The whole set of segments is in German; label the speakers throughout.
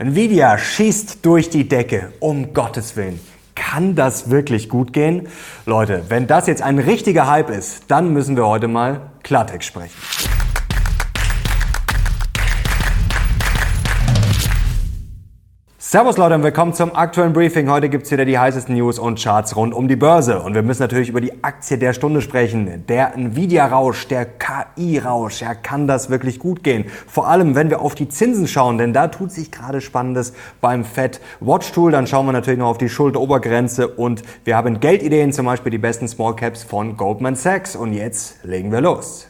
Speaker 1: Nvidia schießt durch die Decke, um Gottes Willen. Kann das wirklich gut gehen? Leute, wenn das jetzt ein richtiger Hype ist, dann müssen wir heute mal Klartext sprechen. Servus Leute und willkommen zum aktuellen Briefing. Heute gibt's wieder die heißesten News und Charts rund um die Börse. Und wir müssen natürlich über die Aktie der Stunde sprechen. Der Nvidia-Rausch, der KI-Rausch. Ja, kann das wirklich gut gehen? Vor allem, wenn wir auf die Zinsen schauen, denn da tut sich gerade Spannendes beim Fed Watch Tool. Dann schauen wir natürlich noch auf die Schulderobergrenze und wir haben Geldideen, zum Beispiel die besten Small Caps von Goldman Sachs. Und jetzt legen wir los.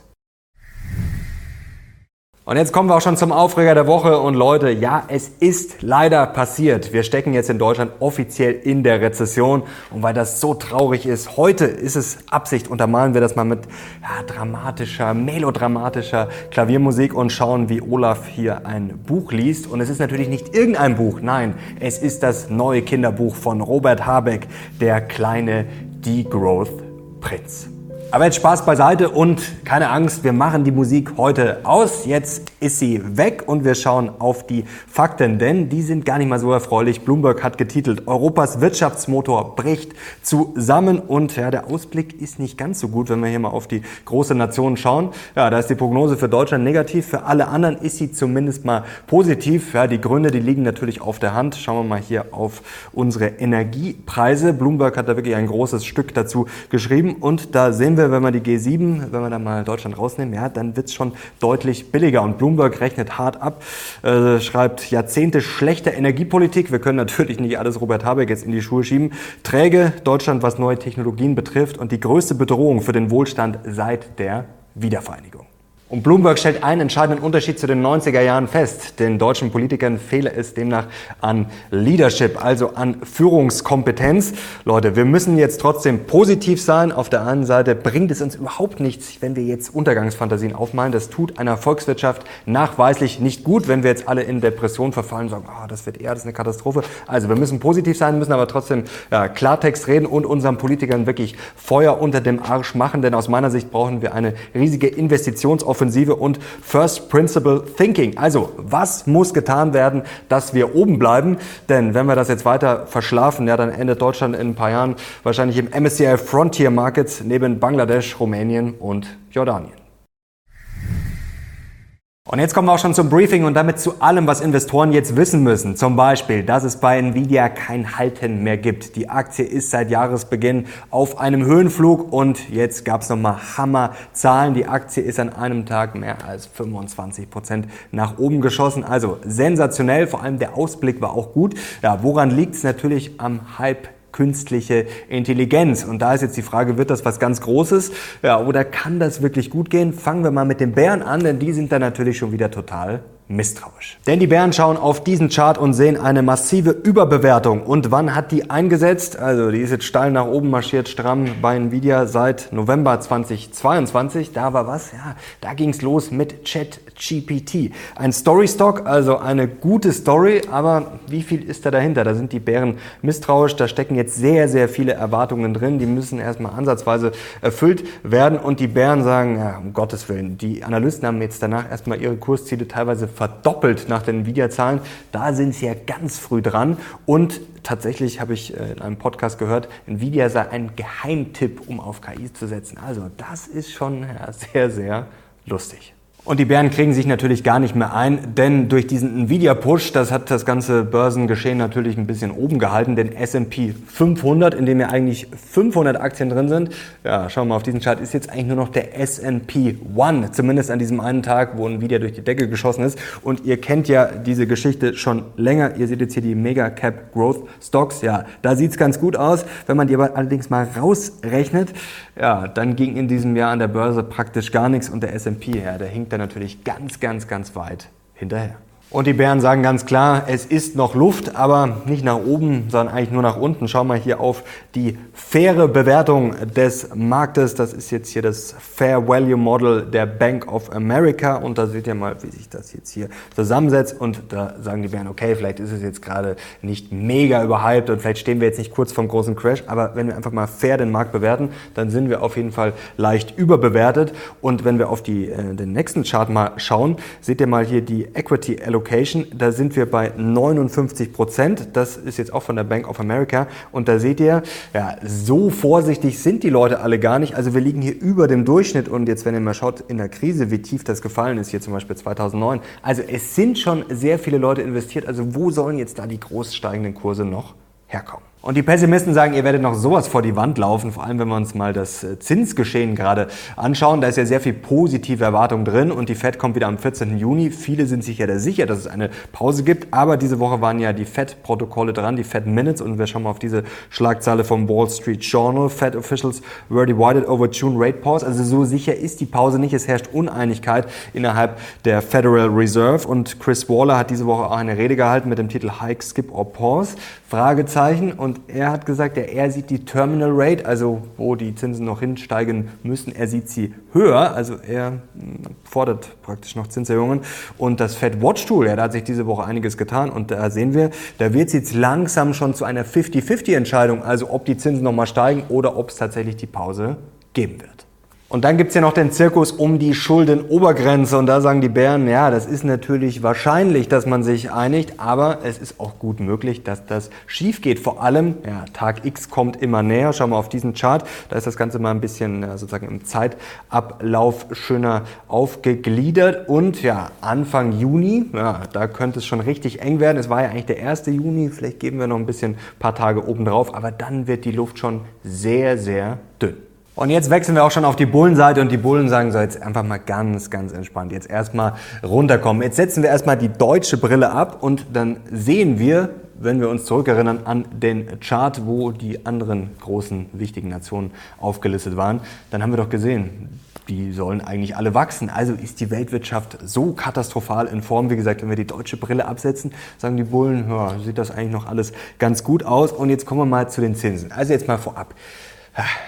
Speaker 1: Und jetzt kommen wir auch schon zum Aufreger der Woche. Und Leute, ja, es ist leider passiert. Wir stecken jetzt in Deutschland offiziell in der Rezession. Und weil das so traurig ist, heute ist es Absicht, untermalen wir das mal mit ja, dramatischer, melodramatischer Klaviermusik und schauen, wie Olaf hier ein Buch liest. Und es ist natürlich nicht irgendein Buch, nein, es ist das neue Kinderbuch von Robert Habeck, der kleine Degrowth Prinz. Aber jetzt Spaß beiseite und keine Angst, wir machen die Musik heute aus. Jetzt ist sie weg und wir schauen auf die Fakten, denn die sind gar nicht mal so erfreulich. Bloomberg hat getitelt, Europas Wirtschaftsmotor bricht zusammen und ja, der Ausblick ist nicht ganz so gut, wenn wir hier mal auf die große Nation schauen. Ja, da ist die Prognose für Deutschland negativ, für alle anderen ist sie zumindest mal positiv. Ja, die Gründe, die liegen natürlich auf der Hand. Schauen wir mal hier auf unsere Energiepreise. Bloomberg hat da wirklich ein großes Stück dazu geschrieben und da sehen wir wir, wenn wir die G7, wenn wir da mal Deutschland rausnehmen, ja, dann wird es schon deutlich billiger. Und Bloomberg rechnet hart ab, äh, schreibt Jahrzehnte schlechter Energiepolitik. Wir können natürlich nicht alles Robert Habeck jetzt in die Schuhe schieben. Träge Deutschland, was neue Technologien betrifft und die größte Bedrohung für den Wohlstand seit der Wiedervereinigung. Und Bloomberg stellt einen entscheidenden Unterschied zu den 90er Jahren fest. Den deutschen Politikern fehle es demnach an Leadership, also an Führungskompetenz. Leute, wir müssen jetzt trotzdem positiv sein. Auf der einen Seite bringt es uns überhaupt nichts, wenn wir jetzt Untergangsfantasien aufmalen. Das tut einer Volkswirtschaft nachweislich nicht gut, wenn wir jetzt alle in Depression verfallen und sagen, oh, das wird eher, das ist eine Katastrophe. Also wir müssen positiv sein, müssen aber trotzdem ja, Klartext reden und unseren Politikern wirklich Feuer unter dem Arsch machen. Denn aus meiner Sicht brauchen wir eine riesige Investitionsoffensive Offensive und First Principle Thinking. Also, was muss getan werden, dass wir oben bleiben? Denn wenn wir das jetzt weiter verschlafen, ja, dann endet Deutschland in ein paar Jahren wahrscheinlich im MSCI Frontier Markets neben Bangladesch, Rumänien und Jordanien. Und jetzt kommen wir auch schon zum Briefing und damit zu allem, was Investoren jetzt wissen müssen. Zum Beispiel, dass es bei Nvidia kein Halten mehr gibt. Die Aktie ist seit Jahresbeginn auf einem Höhenflug und jetzt gab es nochmal Hammerzahlen. Die Aktie ist an einem Tag mehr als 25 Prozent nach oben geschossen. Also sensationell, vor allem der Ausblick war auch gut. Ja, woran liegt es? Natürlich am Hype künstliche Intelligenz. Und da ist jetzt die Frage, wird das was ganz Großes? Ja, oder kann das wirklich gut gehen? Fangen wir mal mit den Bären an, denn die sind da natürlich schon wieder total misstrauisch. Denn die Bären schauen auf diesen Chart und sehen eine massive Überbewertung. Und wann hat die eingesetzt? Also die ist jetzt steil nach oben marschiert, stramm bei Nvidia seit November 2022. Da war was? Ja, da ging's los mit ChatGPT. Ein Story-Stock, also eine gute Story, aber wie viel ist da dahinter? Da sind die Bären misstrauisch, da stecken jetzt sehr, sehr viele Erwartungen drin, die müssen erstmal ansatzweise erfüllt werden und die Bären sagen, ja, um Gottes Willen, die Analysten haben jetzt danach erstmal ihre Kursziele teilweise verdoppelt nach den Nvidia-Zahlen. Da sind sie ja ganz früh dran. Und tatsächlich habe ich äh, in einem Podcast gehört, Nvidia sei ein Geheimtipp, um auf KI zu setzen. Also das ist schon sehr, sehr lustig. Und die Bären kriegen sich natürlich gar nicht mehr ein, denn durch diesen Nvidia-Push, das hat das ganze Börsengeschehen natürlich ein bisschen oben gehalten, den S&P 500, in dem ja eigentlich 500 Aktien drin sind. Ja, schauen wir mal auf diesen Chart, ist jetzt eigentlich nur noch der S&P One, zumindest an diesem einen Tag, wo Nvidia durch die Decke geschossen ist. Und ihr kennt ja diese Geschichte schon länger. Ihr seht jetzt hier die Mega Cap Growth Stocks. Ja, da sieht's ganz gut aus. Wenn man die aber allerdings mal rausrechnet, ja, dann ging in diesem Jahr an der Börse praktisch gar nichts und der S&P, ja, der hinkt dann natürlich ganz, ganz, ganz weit hinterher. Und die Bären sagen ganz klar, es ist noch Luft, aber nicht nach oben, sondern eigentlich nur nach unten. Schau mal hier auf die faire Bewertung des Marktes. Das ist jetzt hier das Fair Value Model der Bank of America. Und da seht ihr mal, wie sich das jetzt hier zusammensetzt. Und da sagen die Bären, okay, vielleicht ist es jetzt gerade nicht mega überhyped und vielleicht stehen wir jetzt nicht kurz vom großen Crash. Aber wenn wir einfach mal fair den Markt bewerten, dann sind wir auf jeden Fall leicht überbewertet. Und wenn wir auf die, äh, den nächsten Chart mal schauen, seht ihr mal hier die Equity Allocation Location. Da sind wir bei 59 Prozent. Das ist jetzt auch von der Bank of America. Und da seht ihr, ja, so vorsichtig sind die Leute alle gar nicht. Also wir liegen hier über dem Durchschnitt. Und jetzt, wenn ihr mal schaut in der Krise, wie tief das gefallen ist, hier zum Beispiel 2009. Also es sind schon sehr viele Leute investiert. Also wo sollen jetzt da die groß steigenden Kurse noch herkommen? Und die Pessimisten sagen, ihr werdet noch sowas vor die Wand laufen, vor allem wenn wir uns mal das äh, Zinsgeschehen gerade anschauen. Da ist ja sehr viel positive Erwartung drin und die Fed kommt wieder am 14. Juni. Viele sind sich ja da sicher, dass es eine Pause gibt, aber diese Woche waren ja die Fed-Protokolle dran, die Fed Minutes und wir schauen mal auf diese Schlagzeile vom Wall Street Journal. Fed Officials were divided over June Rate Pause. Also so sicher ist die Pause nicht. Es herrscht Uneinigkeit innerhalb der Federal Reserve und Chris Waller hat diese Woche auch eine Rede gehalten mit dem Titel Hike, Skip or Pause. Fragezeichen. Und er hat gesagt, ja, er sieht die Terminal Rate, also wo die Zinsen noch hinsteigen müssen, er sieht sie höher. Also er hm, fordert praktisch noch Zinserhöhungen. Und das Fed Watch Tool, ja, da hat sich diese Woche einiges getan. Und da sehen wir, da wird es jetzt langsam schon zu einer 50-50 Entscheidung, also ob die Zinsen nochmal steigen oder ob es tatsächlich die Pause geben wird. Und dann gibt's ja noch den Zirkus um die Schuldenobergrenze. Und da sagen die Bären, ja, das ist natürlich wahrscheinlich, dass man sich einigt, aber es ist auch gut möglich, dass das schief geht. Vor allem, ja, Tag X kommt immer näher. Schauen wir auf diesen Chart. Da ist das Ganze mal ein bisschen sozusagen im Zeitablauf schöner aufgegliedert. Und ja, Anfang Juni, ja, da könnte es schon richtig eng werden. Es war ja eigentlich der 1. Juni. Vielleicht geben wir noch ein bisschen paar Tage oben drauf. Aber dann wird die Luft schon sehr, sehr dünn. Und jetzt wechseln wir auch schon auf die Bullenseite und die Bullen sagen so jetzt einfach mal ganz, ganz entspannt. Jetzt erstmal runterkommen. Jetzt setzen wir erstmal die deutsche Brille ab und dann sehen wir, wenn wir uns zurückerinnern an den Chart, wo die anderen großen, wichtigen Nationen aufgelistet waren, dann haben wir doch gesehen, die sollen eigentlich alle wachsen. Also ist die Weltwirtschaft so katastrophal in Form. Wie gesagt, wenn wir die deutsche Brille absetzen, sagen die Bullen, ja, sieht das eigentlich noch alles ganz gut aus. Und jetzt kommen wir mal zu den Zinsen. Also jetzt mal vorab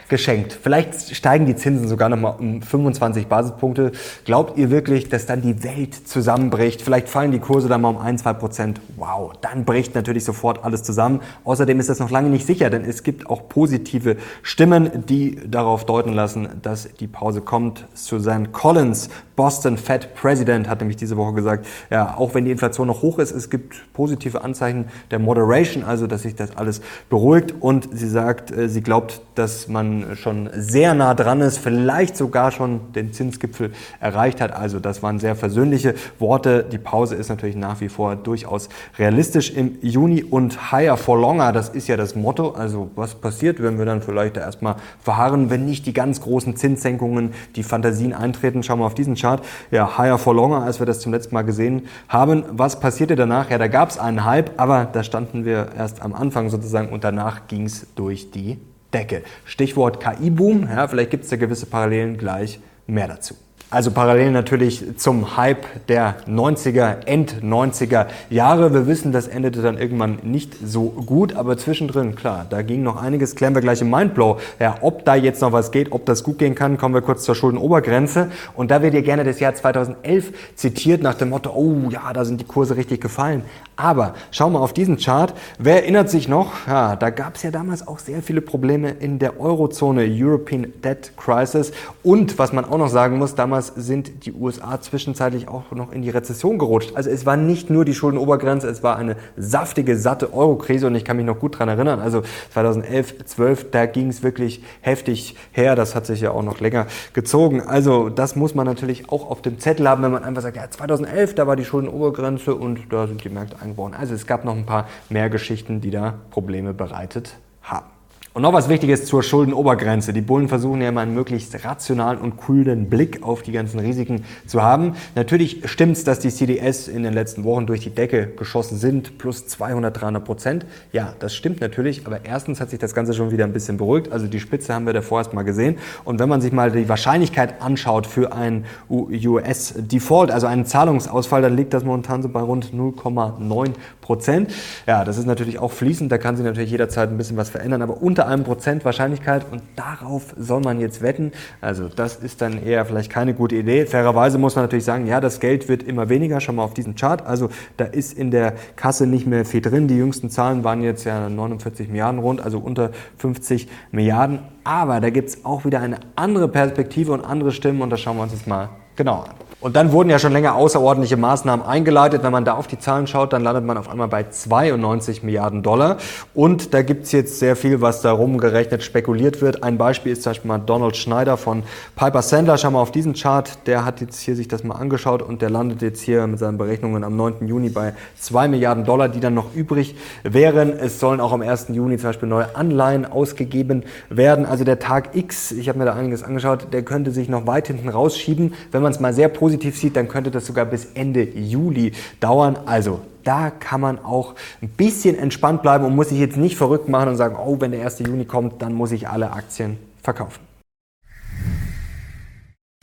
Speaker 1: geschenkt. Vielleicht steigen die Zinsen sogar nochmal um 25 Basispunkte. Glaubt ihr wirklich, dass dann die Welt zusammenbricht? Vielleicht fallen die Kurse dann mal um 1, 2 Prozent. Wow, dann bricht natürlich sofort alles zusammen. Außerdem ist das noch lange nicht sicher, denn es gibt auch positive Stimmen, die darauf deuten lassen, dass die Pause kommt. Suzanne Collins, Boston Fed President, hat nämlich diese Woche gesagt, ja, auch wenn die Inflation noch hoch ist, es gibt positive Anzeichen der Moderation, also dass sich das alles beruhigt. Und sie sagt, äh, sie glaubt, dass man schon sehr nah dran ist, vielleicht sogar schon den Zinsgipfel erreicht hat. Also das waren sehr versöhnliche Worte. Die Pause ist natürlich nach wie vor durchaus realistisch im Juni und higher for longer, das ist ja das Motto. Also was passiert, wenn wir dann vielleicht erstmal verharren, wenn nicht die ganz großen Zinssenkungen, die Fantasien eintreten. Schauen wir auf diesen Chart. Ja, higher for longer, als wir das zum letzten Mal gesehen haben. Was passierte danach? Ja, da gab es einen Hype, aber da standen wir erst am Anfang sozusagen und danach ging es durch die Decke. Stichwort KI-Boom, ja, vielleicht gibt es da gewisse Parallelen gleich mehr dazu. Also parallel natürlich zum Hype der 90er, End-90er Jahre. Wir wissen, das endete dann irgendwann nicht so gut, aber zwischendrin, klar, da ging noch einiges. Klären wir gleich im Mindblow. Ja, ob da jetzt noch was geht, ob das gut gehen kann, kommen wir kurz zur Schuldenobergrenze. Und da wird ihr gerne das Jahr 2011 zitiert nach dem Motto, oh ja, da sind die Kurse richtig gefallen. Aber schau mal auf diesen Chart. Wer erinnert sich noch? Ja, da gab es ja damals auch sehr viele Probleme in der Eurozone, European Debt Crisis. Und was man auch noch sagen muss, damals damals sind die USA zwischenzeitlich auch noch in die Rezession gerutscht. Also es war nicht nur die Schuldenobergrenze, es war eine saftige, satte Euro-Krise und ich kann mich noch gut dran erinnern. Also 2011, 12, da ging es wirklich heftig her. Das hat sich ja auch noch länger gezogen. Also das muss man natürlich auch auf dem Zettel haben, wenn man einfach sagt, ja 2011, da war die Schuldenobergrenze und da sind die Märkte eingebrochen. Also es gab noch ein paar mehr Geschichten, die da Probleme bereitet haben. Und noch was Wichtiges zur Schuldenobergrenze. Die Bullen versuchen ja immer einen möglichst rationalen und kühlen Blick auf die ganzen Risiken zu haben. Natürlich stimmt es, dass die CDS in den letzten Wochen durch die Decke geschossen sind, plus 200, 300 Prozent. Ja, das stimmt natürlich, aber erstens hat sich das Ganze schon wieder ein bisschen beruhigt. Also die Spitze haben wir davor erst mal gesehen. Und wenn man sich mal die Wahrscheinlichkeit anschaut für ein US-Default, also einen Zahlungsausfall, dann liegt das momentan so bei rund 0,9 Prozent. Ja, das ist natürlich auch fließend, da kann sich natürlich jederzeit ein bisschen was verändern, aber unter einem Prozent Wahrscheinlichkeit und darauf soll man jetzt wetten. Also das ist dann eher vielleicht keine gute Idee. Fairerweise muss man natürlich sagen, ja, das Geld wird immer weniger, schon mal auf diesen Chart. Also da ist in der Kasse nicht mehr viel drin. Die jüngsten Zahlen waren jetzt ja 49 Milliarden rund, also unter 50 Milliarden. Aber da gibt es auch wieder eine andere Perspektive und andere Stimmen und das schauen wir uns jetzt mal genau an. Und dann wurden ja schon länger außerordentliche Maßnahmen eingeleitet. Wenn man da auf die Zahlen schaut, dann landet man auf einmal bei 92 Milliarden Dollar. Und da gibt's jetzt sehr viel, was da rumgerechnet, spekuliert wird. Ein Beispiel ist zum Beispiel mal Donald Schneider von Piper Sandler. Schau mal auf diesen Chart. Der hat jetzt hier sich das mal angeschaut und der landet jetzt hier mit seinen Berechnungen am 9. Juni bei 2 Milliarden Dollar, die dann noch übrig wären. Es sollen auch am 1. Juni zum Beispiel neue Anleihen ausgegeben werden. Also der Tag X, ich habe mir da einiges angeschaut, der könnte sich noch weit hinten rausschieben. Wenn man es mal sehr positiv positiv sieht, dann könnte das sogar bis Ende Juli dauern. Also da kann man auch ein bisschen entspannt bleiben und muss sich jetzt nicht verrückt machen und sagen, oh, wenn der 1. Juni kommt, dann muss ich alle Aktien verkaufen.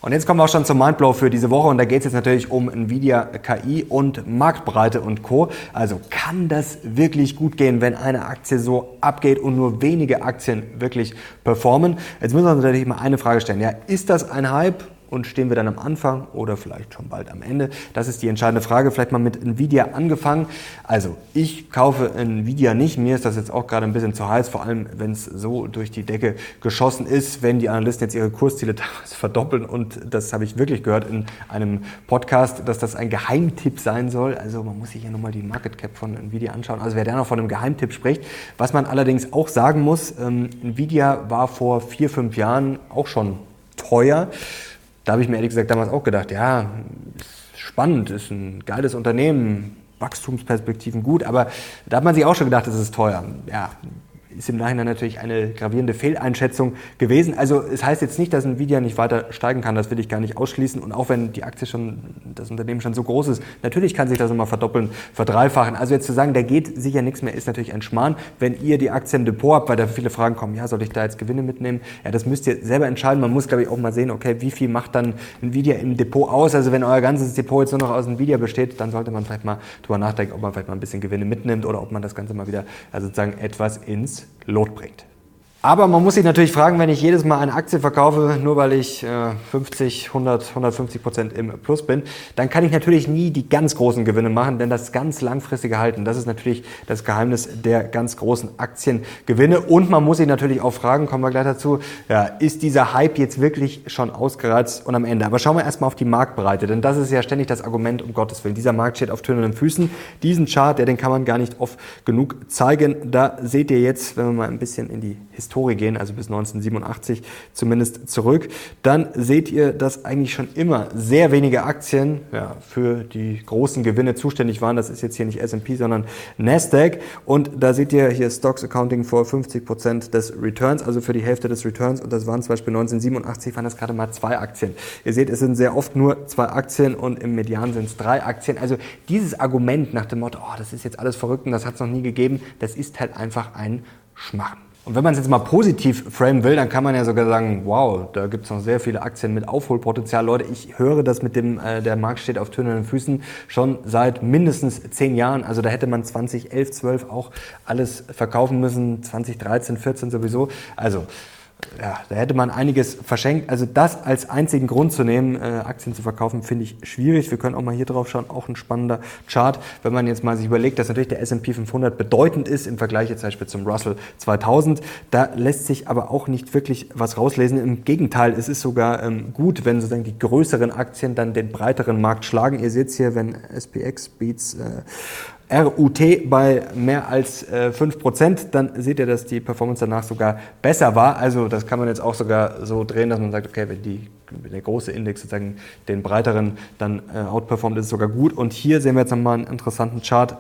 Speaker 1: Und jetzt kommen wir auch schon zum Mindblow für diese Woche und da geht es jetzt natürlich um Nvidia KI und Marktbreite und Co. Also kann das wirklich gut gehen, wenn eine Aktie so abgeht und nur wenige Aktien wirklich performen? Jetzt müssen wir uns natürlich mal eine Frage stellen. Ja, ist das ein Hype und stehen wir dann am Anfang oder vielleicht schon bald am Ende? Das ist die entscheidende Frage. Vielleicht mal mit Nvidia angefangen. Also ich kaufe Nvidia nicht. Mir ist das jetzt auch gerade ein bisschen zu heiß, vor allem wenn es so durch die Decke geschossen ist, wenn die Analysten jetzt ihre Kursziele verdoppeln und das habe ich wirklich gehört in einem Podcast, dass das ein Geheimtipp sein soll. Also man muss sich ja nochmal die Market Cap von Nvidia anschauen. Also wer da noch von einem Geheimtipp spricht. Was man allerdings auch sagen muss, ähm, Nvidia war vor vier, fünf Jahren auch schon teuer. Da habe ich mir ehrlich gesagt damals auch gedacht, ja, spannend, ist ein geiles Unternehmen, Wachstumsperspektiven gut, aber da hat man sich auch schon gedacht, es ist teuer. Ja, ist im Nachhinein natürlich eine gravierende Fehleinschätzung gewesen. Also es heißt jetzt nicht, dass Nvidia nicht weiter steigen kann, das will ich gar nicht ausschließen. Und auch wenn die Aktie schon, das Unternehmen schon so groß ist, natürlich kann sich das immer verdoppeln, verdreifachen. Also jetzt zu sagen, da geht sicher nichts mehr, ist natürlich ein Schmarrn. Wenn ihr die Aktie im Depot habt, weil da viele Fragen kommen, ja, soll ich da jetzt Gewinne mitnehmen? Ja, das müsst ihr selber entscheiden. Man muss, glaube ich, auch mal sehen, okay, wie viel macht dann Nvidia im Depot aus? Also wenn euer ganzes Depot jetzt nur noch aus Nvidia besteht, dann sollte man vielleicht mal drüber nachdenken, ob man vielleicht mal ein bisschen Gewinne mitnimmt oder ob man das Ganze mal wieder, also sozusagen etwas ins Lot bringt. Aber man muss sich natürlich fragen, wenn ich jedes Mal eine Aktie verkaufe, nur weil ich 50, 100, 150 Prozent im Plus bin, dann kann ich natürlich nie die ganz großen Gewinne machen, denn das ganz langfristige Halten, das ist natürlich das Geheimnis der ganz großen Aktiengewinne. Und man muss sich natürlich auch fragen, kommen wir gleich dazu, ja, ist dieser Hype jetzt wirklich schon ausgereizt und am Ende? Aber schauen wir erstmal auf die Marktbreite, denn das ist ja ständig das Argument, um Gottes Willen. Dieser Markt steht auf tönernen Füßen. Diesen Chart, der, den kann man gar nicht oft genug zeigen. Da seht ihr jetzt, wenn wir mal ein bisschen in die Historie Historie gehen, also bis 1987 zumindest zurück, dann seht ihr, dass eigentlich schon immer sehr wenige Aktien ja, für die großen Gewinne zuständig waren. Das ist jetzt hier nicht S&P, sondern Nasdaq. Und da seht ihr hier Stocks Accounting for 50 Prozent des Returns, also für die Hälfte des Returns. Und das waren zum Beispiel 1987 waren das gerade mal zwei Aktien. Ihr seht, es sind sehr oft nur zwei Aktien und im Median sind es drei Aktien. Also dieses Argument nach dem Motto, oh, das ist jetzt alles verrückt und das hat es noch nie gegeben, das ist halt einfach ein Schmarrn. Und wenn man es jetzt mal positiv framen will, dann kann man ja sogar sagen, wow, da gibt es noch sehr viele Aktien mit Aufholpotenzial. Leute, ich höre das mit dem, äh, der Markt steht auf tönernen Füßen schon seit mindestens zehn Jahren. Also da hätte man 2011, 12 auch alles verkaufen müssen, 2013, 14 sowieso. Also ja, da hätte man einiges verschenkt. Also das als einzigen Grund zu nehmen, äh, Aktien zu verkaufen, finde ich schwierig. Wir können auch mal hier drauf schauen, auch ein spannender Chart. Wenn man jetzt mal sich überlegt, dass natürlich der S&P 500 bedeutend ist im Vergleich jetzt zum Beispiel zum Russell 2000, da lässt sich aber auch nicht wirklich was rauslesen. Im Gegenteil, es ist sogar ähm, gut, wenn sozusagen die größeren Aktien dann den breiteren Markt schlagen. Ihr seht hier, wenn SPX beats äh, RUT bei mehr als äh, 5%, dann seht ihr, dass die Performance danach sogar besser war. Also das kann man jetzt auch sogar so drehen, dass man sagt, okay, wenn, die, wenn der große Index sozusagen den breiteren dann äh, outperformt, ist es sogar gut. Und hier sehen wir jetzt nochmal einen interessanten Chart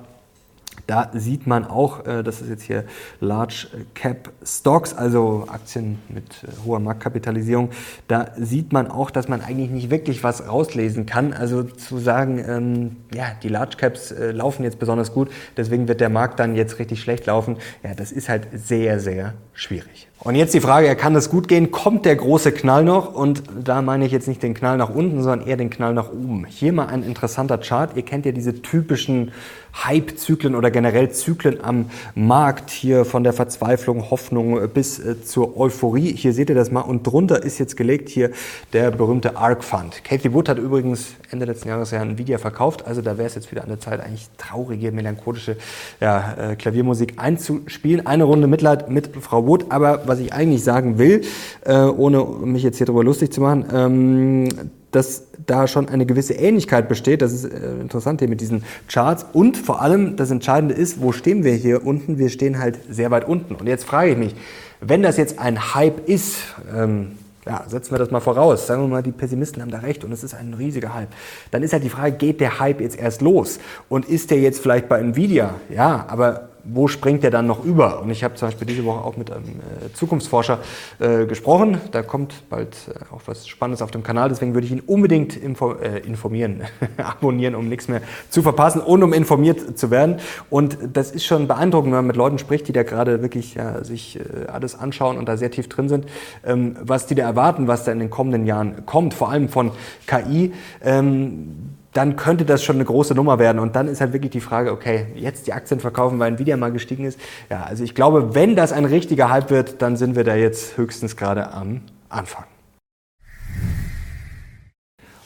Speaker 1: da sieht man auch, äh, das ist jetzt hier Large Cap Stocks, also Aktien mit äh, hoher Marktkapitalisierung. Da sieht man auch, dass man eigentlich nicht wirklich was rauslesen kann. Also zu sagen, ähm, ja, die Large Caps äh, laufen jetzt besonders gut, deswegen wird der Markt dann jetzt richtig schlecht laufen. Ja, das ist halt sehr, sehr schwierig. Und jetzt die Frage, kann das gut gehen? Kommt der große Knall noch? Und da meine ich jetzt nicht den Knall nach unten, sondern eher den Knall nach oben. Hier mal ein interessanter Chart. Ihr kennt ja diese typischen Hype-Zyklen oder generell Zyklen am Markt. Hier von der Verzweiflung, Hoffnung bis äh, zur Euphorie. Hier seht ihr das mal. Und drunter ist jetzt gelegt hier der berühmte ARK Fund. Kathy Wood hat übrigens Ende letzten Jahres ja ein Video verkauft. Also da wäre es jetzt wieder an der Zeit, eigentlich traurige, melancholische ja, äh, Klaviermusik einzuspielen. Eine Runde Mitleid mit Frau Wood. Aber was ich eigentlich sagen will, äh, ohne mich jetzt hier drüber lustig zu machen, ähm, dass da schon eine gewisse Ähnlichkeit besteht. Das ist äh, interessant hier mit diesen Charts. Und vor allem das Entscheidende ist, wo stehen wir hier unten? Wir stehen halt sehr weit unten. Und jetzt frage ich mich, wenn das jetzt ein Hype ist, ähm, ja, setzen wir das mal voraus. Sagen wir mal, die Pessimisten haben da recht und es ist ein riesiger Hype. Dann ist halt die Frage, geht der Hype jetzt erst los? Und ist der jetzt vielleicht bei Nvidia? Ja, aber wo springt der dann noch über? Und ich habe zum Beispiel diese Woche auch mit einem äh, Zukunftsforscher äh, gesprochen. Da kommt bald äh, auch was Spannendes auf dem Kanal. Deswegen würde ich ihn unbedingt info äh, informieren, abonnieren, um nichts mehr zu verpassen und um informiert zu werden. Und das ist schon beeindruckend, wenn man mit Leuten spricht, die da gerade wirklich ja, sich äh, alles anschauen und da sehr tief drin sind, ähm, was die da erwarten, was da in den kommenden Jahren kommt, vor allem von KI. Ähm, dann könnte das schon eine große Nummer werden. Und dann ist halt wirklich die Frage, okay, jetzt die Aktien verkaufen, weil Nvidia mal gestiegen ist. Ja, also ich glaube, wenn das ein richtiger Hype wird, dann sind wir da jetzt höchstens gerade am Anfang.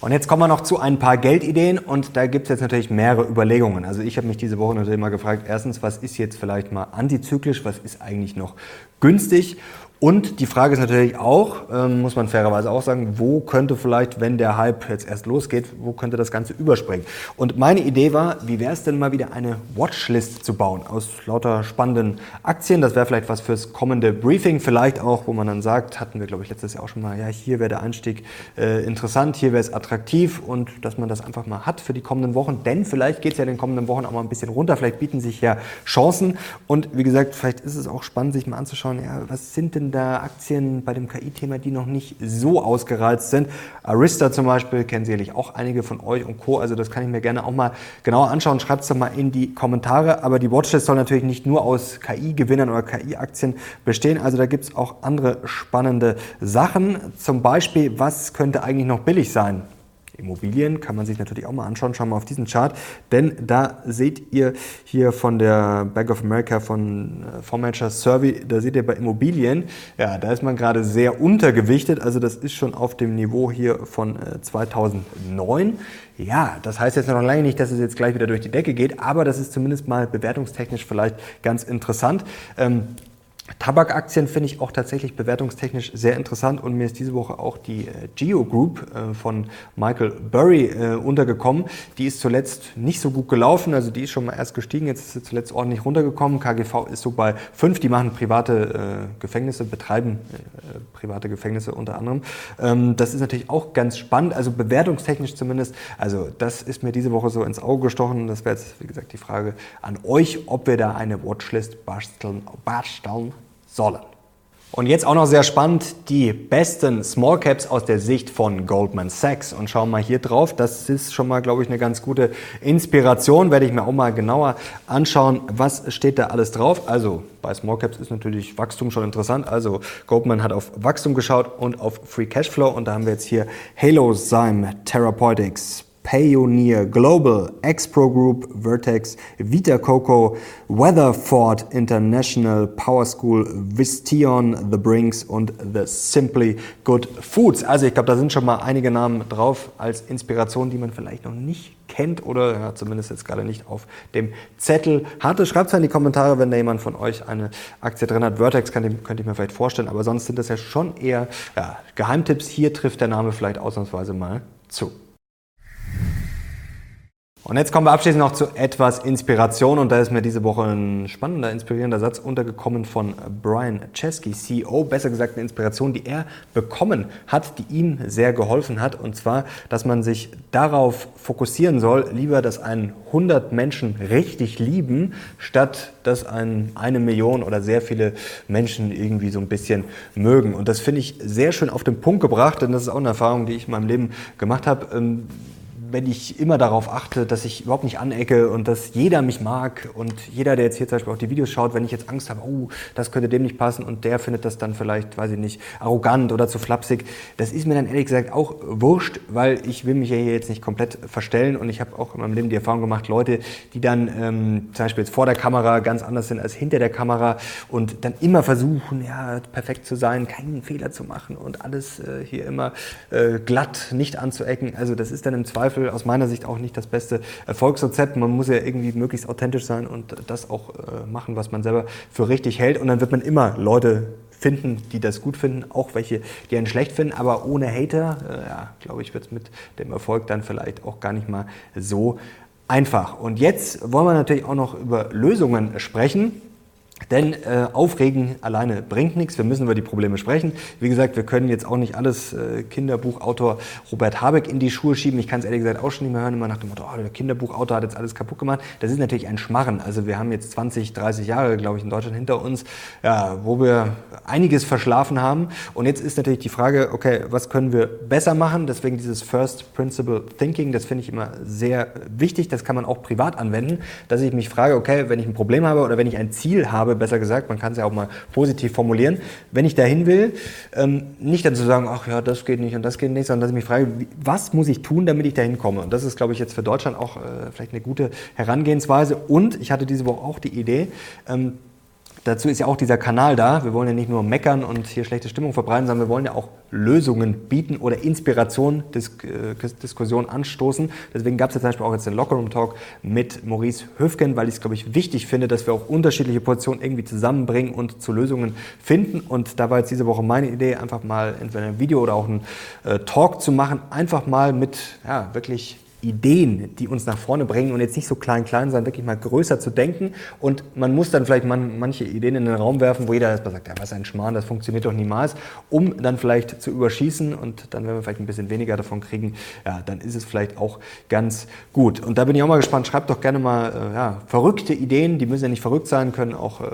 Speaker 1: Und jetzt kommen wir noch zu ein paar Geldideen und da gibt es jetzt natürlich mehrere Überlegungen. Also ich habe mich diese Woche natürlich mal gefragt, erstens, was ist jetzt vielleicht mal antizyklisch, was ist eigentlich noch günstig und die Frage ist natürlich auch, ähm, muss man fairerweise auch sagen, wo könnte vielleicht, wenn der Hype jetzt erst losgeht, wo könnte das Ganze überspringen? Und meine Idee war, wie wäre es denn mal wieder eine Watchlist zu bauen aus lauter spannenden Aktien? Das wäre vielleicht was fürs kommende Briefing, vielleicht auch, wo man dann sagt, hatten wir glaube ich letztes Jahr auch schon mal, ja, hier wäre der Einstieg äh, interessant, hier wäre es attraktiv und dass man das einfach mal hat für die kommenden Wochen, denn vielleicht geht es ja in den kommenden Wochen auch mal ein bisschen runter, vielleicht bieten sich ja Chancen und wie gesagt, vielleicht ist es auch spannend, sich mal anzuschauen, ja, was sind denn da Aktien bei dem KI-Thema, die noch nicht so ausgereizt sind. Arista zum Beispiel kennen sicherlich auch einige von euch und Co. Also das kann ich mir gerne auch mal genauer anschauen. Schreibt es doch mal in die Kommentare. Aber die Watchlist soll natürlich nicht nur aus KI-Gewinnern oder KI-Aktien bestehen. Also da gibt es auch andere spannende Sachen. Zum Beispiel, was könnte eigentlich noch billig sein? Immobilien kann man sich natürlich auch mal anschauen. Schauen wir auf diesen Chart, denn da seht ihr hier von der Bank of America von äh, Fondsmanager Survey, da seht ihr bei Immobilien, ja, da ist man gerade sehr untergewichtet. Also das ist schon auf dem Niveau hier von 2009. Äh, ja, das heißt jetzt noch lange nicht, dass es jetzt gleich wieder durch die Decke geht, aber das ist zumindest mal bewertungstechnisch vielleicht ganz interessant. Ähm, Tabakaktien finde ich auch tatsächlich bewertungstechnisch sehr interessant und mir ist diese Woche auch die äh, Geo Group äh, von Michael Burry äh, untergekommen. Die ist zuletzt nicht so gut gelaufen, also die ist schon mal erst gestiegen, jetzt ist sie zuletzt ordentlich runtergekommen. KGV ist so bei 5, die machen private Gefängnisse, betreiben private Gefängnisse unter anderem. Ähm, das ist natürlich auch ganz spannend, also bewertungstechnisch zumindest. Also das ist mir diese Woche so ins Auge gestochen. Das wäre jetzt, wie gesagt, die Frage an euch, ob wir da eine Watchlist basteln, basteln sollen. Und jetzt auch noch sehr spannend, die besten Small Caps aus der Sicht von Goldman Sachs. Und schauen wir mal hier drauf. Das ist schon mal, glaube ich, eine ganz gute Inspiration. Werde ich mir auch mal genauer anschauen, was steht da alles drauf. Also bei Small Caps ist natürlich Wachstum schon interessant. Also Goldman hat auf Wachstum geschaut und auf Free Cashflow. Und da haben wir jetzt hier Halozyme Therapeutics, Payoneer Global, Expro Group, Vertex, Vita Coco, Weatherford International, Power School, Vistion, The Brinks und The Simply Good Foods. Also ich glaube, da sind schon mal einige Namen drauf als Inspiration, die man vielleicht noch nicht kennt oder ja, zumindest jetzt gerade nicht auf dem Zettel hatte. Schreibt es in die Kommentare, wenn da jemand von euch eine Aktie drin hat. Vertex könnte ich mir vielleicht vorstellen, aber sonst sind das ja schon eher ja, Geheimtipps. Hier trifft der Name vielleicht ausnahmsweise mal zu. Und jetzt kommen wir abschließend noch zu etwas Inspiration. Und da ist mir diese Woche ein spannender, inspirierender Satz untergekommen von Brian Chesky, CEO, besser gesagt eine Inspiration, die er bekommen hat, die ihm sehr geholfen hat. Und zwar, dass man sich darauf fokussieren soll, lieber, dass einen 100 Menschen richtig lieben, statt dass ein, eine Million oder sehr viele Menschen irgendwie so ein bisschen mögen. Und das finde ich sehr schön auf den Punkt gebracht, denn das ist auch eine Erfahrung, die ich in meinem Leben gemacht habe. Ähm, wenn ich immer darauf achte, dass ich überhaupt nicht anecke und dass jeder mich mag und jeder, der jetzt hier zum Beispiel auch die Videos schaut, wenn ich jetzt Angst habe, oh, das könnte dem nicht passen und der findet das dann vielleicht, weiß ich nicht, arrogant oder zu flapsig, das ist mir dann ehrlich gesagt auch wurscht, weil ich will mich ja hier jetzt nicht komplett verstellen und ich habe auch in meinem Leben die Erfahrung gemacht, Leute, die dann ähm, zum Beispiel jetzt vor der Kamera ganz anders sind als hinter der Kamera und dann immer versuchen, ja, perfekt zu sein, keinen Fehler zu machen und alles äh, hier immer äh, glatt, nicht anzuecken. Also das ist dann im Zweifel Zweifel aus meiner Sicht auch nicht das beste Erfolgsrezept. Man muss ja irgendwie möglichst authentisch sein und das auch äh, machen, was man selber für richtig hält. Und dann wird man immer Leute finden, die das gut finden, auch welche, die einen schlecht finden, aber ohne Hater, äh, ja, glaube ich, wird es mit dem Erfolg dann vielleicht auch gar nicht mal so einfach. Und jetzt wollen wir natürlich auch noch über Lösungen sprechen. Denn äh, Aufregen alleine bringt nichts. Wir müssen über die Probleme sprechen. Wie gesagt, wir können jetzt auch nicht alles äh, Kinderbuchautor Robert Habeck in die Schuhe schieben. Ich kann es ehrlich gesagt auch schon nicht mehr hören, immer nach dem Motto, oh, der Kinderbuchautor hat jetzt alles kaputt gemacht. Das ist natürlich ein Schmarren. Also wir haben jetzt 20, 30 Jahre, glaube ich, in Deutschland hinter uns, ja, wo wir einiges verschlafen haben. Und jetzt ist natürlich die Frage, okay, was können wir besser machen? Deswegen dieses First Principle Thinking, das finde ich immer sehr wichtig. Das kann man auch privat anwenden, dass ich mich frage, okay, wenn ich ein Problem habe oder wenn ich ein Ziel habe, besser gesagt, man kann es ja auch mal positiv formulieren, wenn ich dahin will, ähm, nicht dann zu sagen, ach ja, das geht nicht und das geht nicht, sondern dass ich mich frage, was muss ich tun, damit ich dahin komme? Und das ist, glaube ich, jetzt für Deutschland auch äh, vielleicht eine gute Herangehensweise. Und ich hatte diese Woche auch die Idee, ähm, Dazu ist ja auch dieser Kanal da. Wir wollen ja nicht nur meckern und hier schlechte Stimmung verbreiten, sondern wir wollen ja auch Lösungen bieten oder Inspiration, Dis äh, Diskussion anstoßen. Deswegen gab es ja zum Beispiel auch jetzt den Lockerroom Talk mit Maurice Höfgen, weil ich es, glaube ich, wichtig finde, dass wir auch unterschiedliche Positionen irgendwie zusammenbringen und zu Lösungen finden. Und da war jetzt diese Woche meine Idee, einfach mal entweder ein Video oder auch ein äh, Talk zu machen, einfach mal mit ja, wirklich Ideen, die uns nach vorne bringen und jetzt nicht so klein, klein, sondern wirklich mal größer zu denken. Und man muss dann vielleicht man, manche Ideen in den Raum werfen, wo jeder erstmal sagt, ja, was ein Schmarrn, das funktioniert doch niemals, um dann vielleicht zu überschießen und dann, wenn wir vielleicht ein bisschen weniger davon kriegen, ja, dann ist es vielleicht auch ganz gut. Und da bin ich auch mal gespannt, schreibt doch gerne mal äh, ja, verrückte Ideen, die müssen ja nicht verrückt sein, können auch äh,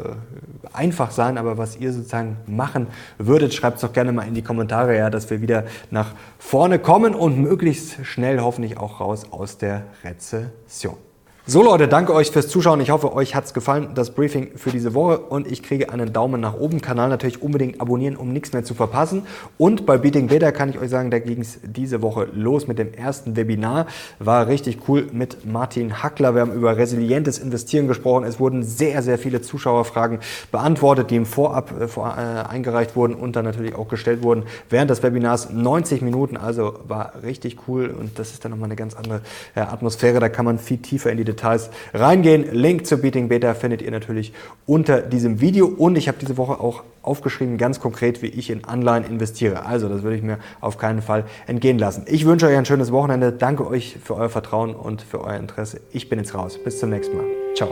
Speaker 1: einfach sein, aber was ihr sozusagen machen würdet, schreibt es doch gerne mal in die Kommentare, ja, dass wir wieder nach vorne kommen und möglichst schnell hoffentlich auch raus aus der Rezession. So Leute, danke euch fürs Zuschauen. Ich hoffe, euch hat es gefallen, das Briefing für diese Woche und ich kriege einen Daumen nach oben. Kanal natürlich unbedingt abonnieren, um nichts mehr zu verpassen. Und bei Beating Beta kann ich euch sagen, da ging es diese Woche los mit dem ersten Webinar. War richtig cool mit Martin Hackler. Wir haben über resilientes Investieren gesprochen. Es wurden sehr, sehr viele Zuschauerfragen beantwortet, die im Vorab äh, vor, äh, eingereicht wurden und dann natürlich auch gestellt wurden während des Webinars. 90 Minuten, also war richtig cool und das ist dann nochmal eine ganz andere äh, Atmosphäre. Da kann man viel tiefer in die Details Details reingehen. Link zur Beating Beta findet ihr natürlich unter diesem Video und ich habe diese Woche auch aufgeschrieben, ganz konkret, wie ich in Anleihen investiere. Also das würde ich mir auf keinen Fall entgehen lassen. Ich wünsche euch ein schönes Wochenende. Danke euch für euer Vertrauen und für euer Interesse. Ich bin jetzt raus. Bis zum nächsten Mal. Ciao.